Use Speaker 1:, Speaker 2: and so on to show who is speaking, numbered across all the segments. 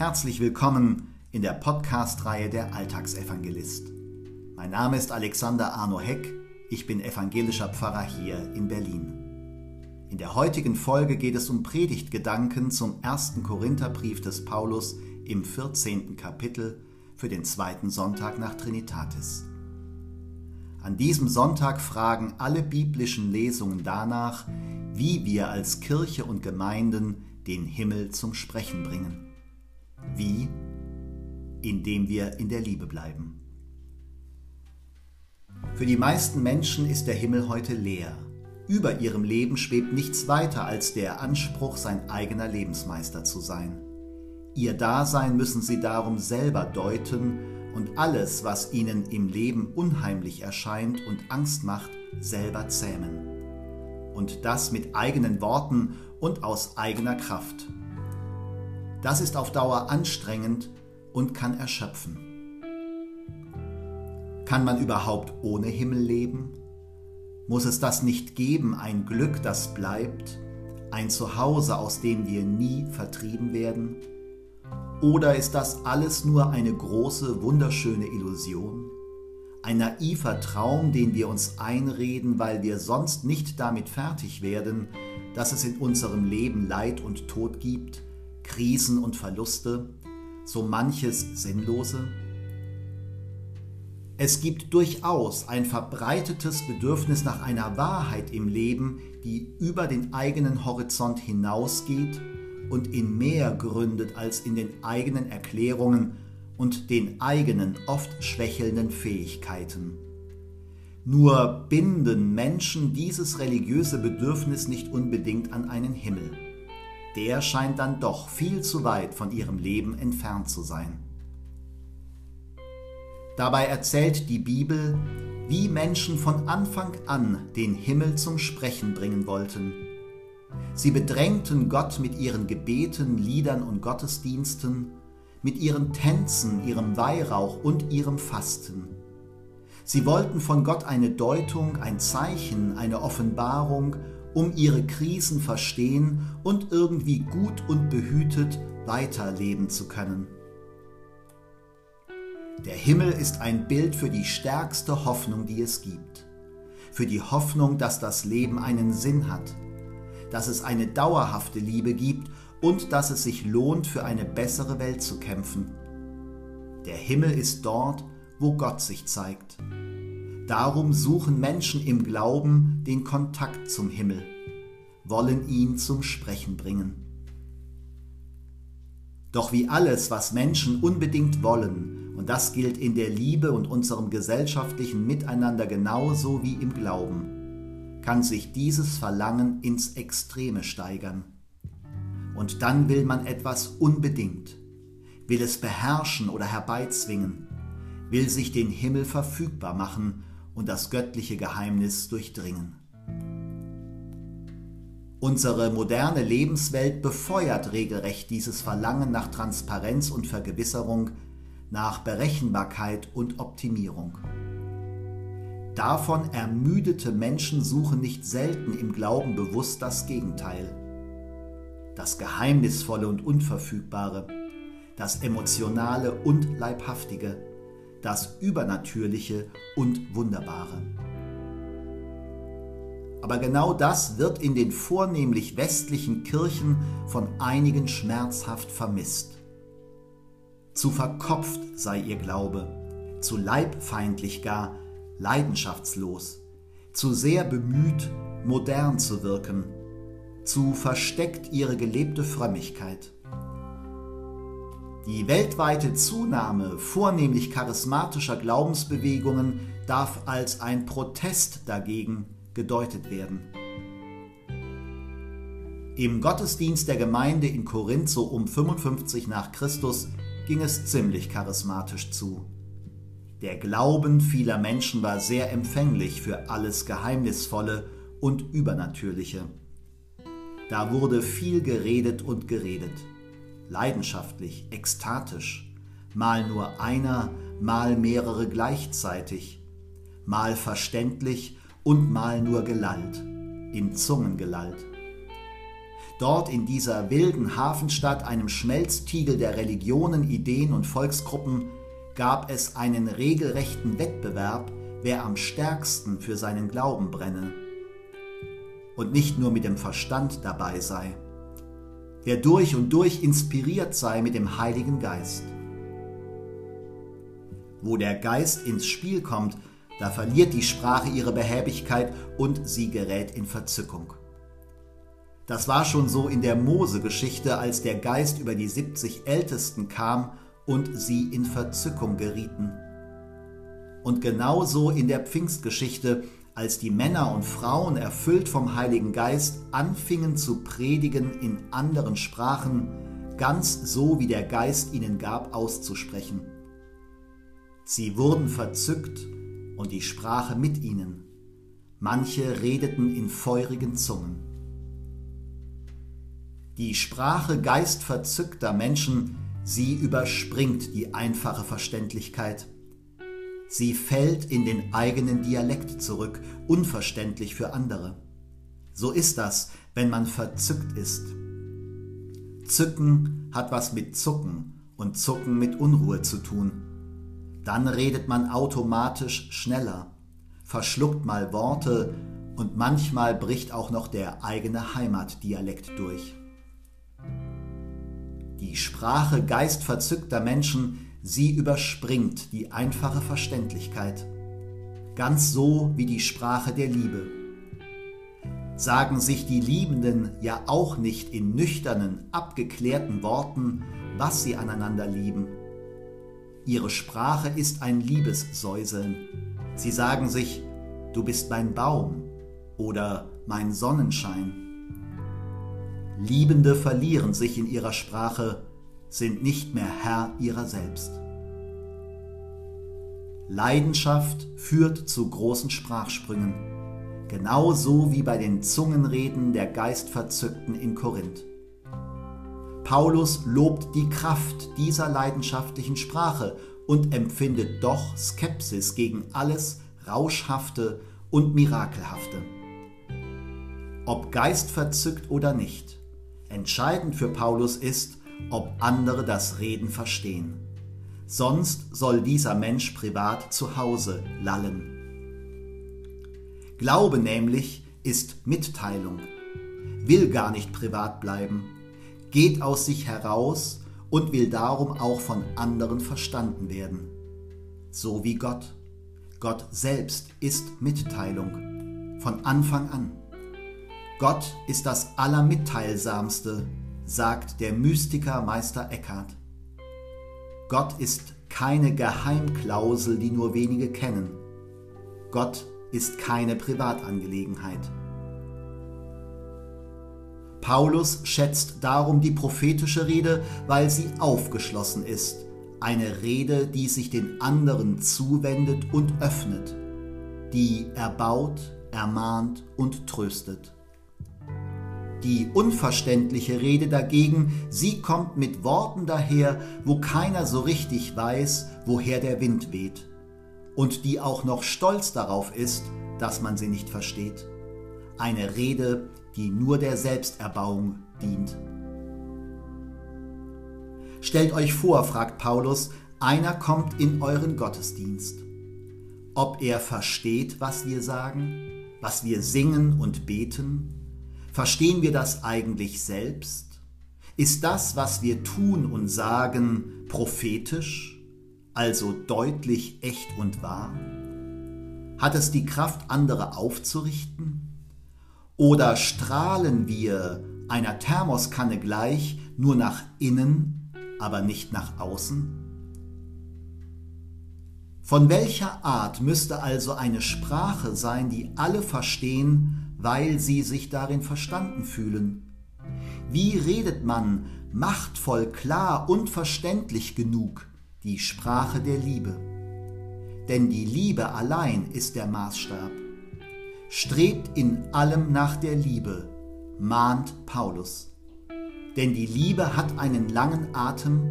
Speaker 1: Herzlich willkommen in der Podcast-Reihe der Alltagsevangelist. Mein Name ist Alexander Arno Heck, ich bin evangelischer Pfarrer hier in Berlin. In der heutigen Folge geht es um Predigtgedanken zum ersten Korintherbrief des Paulus im 14. Kapitel für den zweiten Sonntag nach Trinitatis. An diesem Sonntag fragen alle biblischen Lesungen danach, wie wir als Kirche und Gemeinden den Himmel zum Sprechen bringen. Wie? Indem wir in der Liebe bleiben. Für die meisten Menschen ist der Himmel heute leer. Über ihrem Leben schwebt nichts weiter als der Anspruch, sein eigener Lebensmeister zu sein. Ihr Dasein müssen sie darum selber deuten und alles, was ihnen im Leben unheimlich erscheint und Angst macht, selber zähmen. Und das mit eigenen Worten und aus eigener Kraft. Das ist auf Dauer anstrengend und kann erschöpfen. Kann man überhaupt ohne Himmel leben? Muss es das nicht geben, ein Glück, das bleibt, ein Zuhause, aus dem wir nie vertrieben werden? Oder ist das alles nur eine große, wunderschöne Illusion? Ein naiver Traum, den wir uns einreden, weil wir sonst nicht damit fertig werden, dass es in unserem Leben Leid und Tod gibt, Krisen und Verluste, so manches Sinnlose? Es gibt durchaus ein verbreitetes Bedürfnis nach einer Wahrheit im Leben, die über den eigenen Horizont hinausgeht und in mehr gründet als in den eigenen Erklärungen und den eigenen oft schwächelnden Fähigkeiten. Nur binden Menschen dieses religiöse Bedürfnis nicht unbedingt an einen Himmel der scheint dann doch viel zu weit von ihrem Leben entfernt zu sein. Dabei erzählt die Bibel, wie Menschen von Anfang an den Himmel zum Sprechen bringen wollten. Sie bedrängten Gott mit ihren Gebeten, Liedern und Gottesdiensten, mit ihren Tänzen, ihrem Weihrauch und ihrem Fasten. Sie wollten von Gott eine Deutung, ein Zeichen, eine Offenbarung um ihre Krisen verstehen und irgendwie gut und behütet weiterleben zu können. Der Himmel ist ein Bild für die stärkste Hoffnung, die es gibt. Für die Hoffnung, dass das Leben einen Sinn hat, dass es eine dauerhafte Liebe gibt und dass es sich lohnt, für eine bessere Welt zu kämpfen. Der Himmel ist dort, wo Gott sich zeigt. Darum suchen Menschen im Glauben den Kontakt zum Himmel, wollen ihn zum Sprechen bringen. Doch wie alles, was Menschen unbedingt wollen, und das gilt in der Liebe und unserem gesellschaftlichen Miteinander genauso wie im Glauben, kann sich dieses Verlangen ins Extreme steigern. Und dann will man etwas unbedingt, will es beherrschen oder herbeizwingen, will sich den Himmel verfügbar machen und das göttliche Geheimnis durchdringen. Unsere moderne Lebenswelt befeuert regelrecht dieses Verlangen nach Transparenz und Vergewisserung, nach Berechenbarkeit und Optimierung. Davon ermüdete Menschen suchen nicht selten im Glauben bewusst das Gegenteil. Das Geheimnisvolle und Unverfügbare, das Emotionale und Leibhaftige, das Übernatürliche und Wunderbare. Aber genau das wird in den vornehmlich westlichen Kirchen von einigen schmerzhaft vermisst. Zu verkopft sei ihr Glaube, zu leibfeindlich gar, leidenschaftslos, zu sehr bemüht, modern zu wirken, zu versteckt ihre gelebte Frömmigkeit. Die weltweite Zunahme vornehmlich charismatischer Glaubensbewegungen darf als ein Protest dagegen gedeutet werden. Im Gottesdienst der Gemeinde in Korinth so um 55 nach Christus ging es ziemlich charismatisch zu. Der Glauben vieler Menschen war sehr empfänglich für alles Geheimnisvolle und Übernatürliche. Da wurde viel geredet und geredet leidenschaftlich, ekstatisch, mal nur einer, mal mehrere gleichzeitig, mal verständlich und mal nur gelallt, in Zungen gelallt. dort in dieser wilden Hafenstadt, einem Schmelztiegel der Religionen, Ideen und Volksgruppen, gab es einen regelrechten Wettbewerb, wer am stärksten für seinen Glauben brenne. Und nicht nur mit dem Verstand dabei sei, wer durch und durch inspiriert sei mit dem Heiligen Geist. Wo der Geist ins Spiel kommt, da verliert die Sprache ihre Behäbigkeit und sie gerät in Verzückung. Das war schon so in der Mose-Geschichte, als der Geist über die 70 Ältesten kam und sie in Verzückung gerieten. Und genauso in der Pfingstgeschichte, als die Männer und Frauen erfüllt vom Heiligen Geist anfingen zu predigen in anderen Sprachen, ganz so wie der Geist ihnen gab auszusprechen. Sie wurden verzückt und die Sprache mit ihnen. Manche redeten in feurigen Zungen. Die Sprache geistverzückter Menschen, sie überspringt die einfache Verständlichkeit. Sie fällt in den eigenen Dialekt zurück, unverständlich für andere. So ist das, wenn man verzückt ist. Zücken hat was mit Zucken und Zucken mit Unruhe zu tun. Dann redet man automatisch schneller, verschluckt mal Worte und manchmal bricht auch noch der eigene Heimatdialekt durch. Die Sprache geistverzückter Menschen Sie überspringt die einfache Verständlichkeit, ganz so wie die Sprache der Liebe. Sagen sich die Liebenden ja auch nicht in nüchternen, abgeklärten Worten, was sie aneinander lieben. Ihre Sprache ist ein Liebessäuseln. Sie sagen sich, du bist mein Baum oder mein Sonnenschein. Liebende verlieren sich in ihrer Sprache, sind nicht mehr Herr ihrer selbst. Leidenschaft führt zu großen Sprachsprüngen, genauso wie bei den Zungenreden der Geistverzückten in Korinth. Paulus lobt die Kraft dieser leidenschaftlichen Sprache und empfindet doch Skepsis gegen alles Rauschhafte und Mirakelhafte. Ob geistverzückt oder nicht, entscheidend für Paulus ist, ob andere das Reden verstehen. Sonst soll dieser Mensch privat zu Hause lallen. Glaube nämlich ist Mitteilung, will gar nicht privat bleiben, geht aus sich heraus und will darum auch von anderen verstanden werden. So wie Gott. Gott selbst ist Mitteilung, von Anfang an. Gott ist das Allermitteilsamste, sagt der Mystiker Meister Eckhart. Gott ist keine Geheimklausel, die nur wenige kennen. Gott ist keine Privatangelegenheit. Paulus schätzt darum die prophetische Rede, weil sie aufgeschlossen ist, eine Rede, die sich den anderen zuwendet und öffnet, die erbaut, ermahnt und tröstet. Die unverständliche Rede dagegen, sie kommt mit Worten daher, wo keiner so richtig weiß, woher der Wind weht, und die auch noch stolz darauf ist, dass man sie nicht versteht. Eine Rede, die nur der Selbsterbauung dient. Stellt euch vor, fragt Paulus, einer kommt in euren Gottesdienst. Ob er versteht, was wir sagen, was wir singen und beten, Verstehen wir das eigentlich selbst? Ist das, was wir tun und sagen, prophetisch, also deutlich, echt und wahr? Hat es die Kraft, andere aufzurichten? Oder strahlen wir einer Thermoskanne gleich nur nach innen, aber nicht nach außen? Von welcher Art müsste also eine Sprache sein, die alle verstehen, weil sie sich darin verstanden fühlen. Wie redet man machtvoll, klar und verständlich genug die Sprache der Liebe? Denn die Liebe allein ist der Maßstab. Strebt in allem nach der Liebe, mahnt Paulus. Denn die Liebe hat einen langen Atem,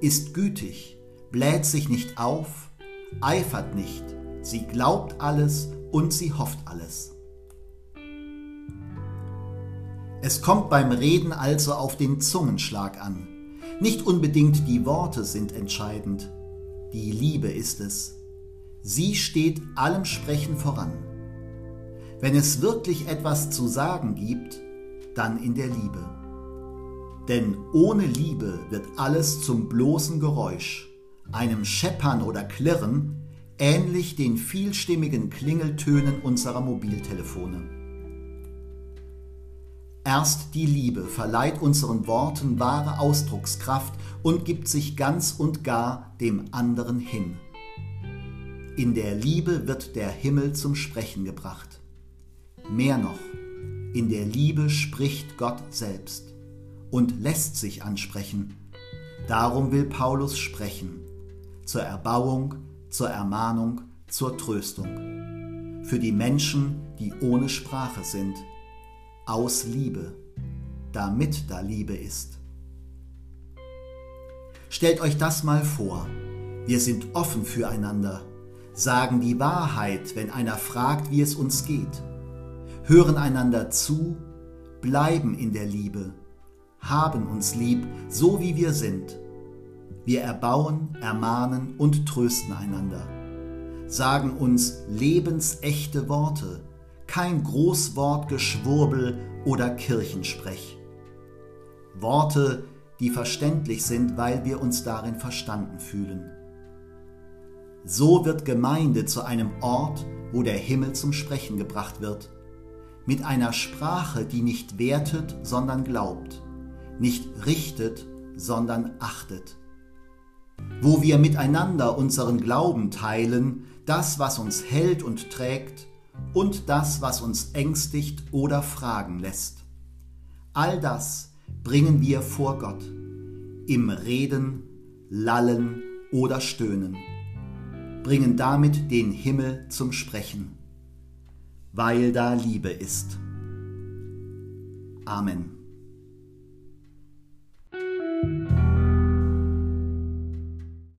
Speaker 1: ist gütig, bläht sich nicht auf, eifert nicht, sie glaubt alles und sie hofft alles. Es kommt beim Reden also auf den Zungenschlag an. Nicht unbedingt die Worte sind entscheidend, die Liebe ist es. Sie steht allem Sprechen voran. Wenn es wirklich etwas zu sagen gibt, dann in der Liebe. Denn ohne Liebe wird alles zum bloßen Geräusch, einem Scheppern oder Klirren, ähnlich den vielstimmigen Klingeltönen unserer Mobiltelefone. Erst die Liebe verleiht unseren Worten wahre Ausdruckskraft und gibt sich ganz und gar dem anderen hin. In der Liebe wird der Himmel zum Sprechen gebracht. Mehr noch, in der Liebe spricht Gott selbst und lässt sich ansprechen. Darum will Paulus sprechen, zur Erbauung, zur Ermahnung, zur Tröstung. Für die Menschen, die ohne Sprache sind, aus Liebe, damit da Liebe ist. Stellt euch das mal vor. Wir sind offen füreinander, sagen die Wahrheit, wenn einer fragt, wie es uns geht, hören einander zu, bleiben in der Liebe, haben uns lieb, so wie wir sind. Wir erbauen, ermahnen und trösten einander, sagen uns lebensechte Worte, kein Großwortgeschwurbel oder Kirchensprech. Worte, die verständlich sind, weil wir uns darin verstanden fühlen. So wird Gemeinde zu einem Ort, wo der Himmel zum Sprechen gebracht wird, mit einer Sprache, die nicht wertet, sondern glaubt, nicht richtet, sondern achtet, wo wir miteinander unseren Glauben teilen, das, was uns hält und trägt, und das, was uns ängstigt oder fragen lässt. All das bringen wir vor Gott im Reden, Lallen oder Stöhnen, bringen damit den Himmel zum Sprechen, weil da Liebe ist. Amen.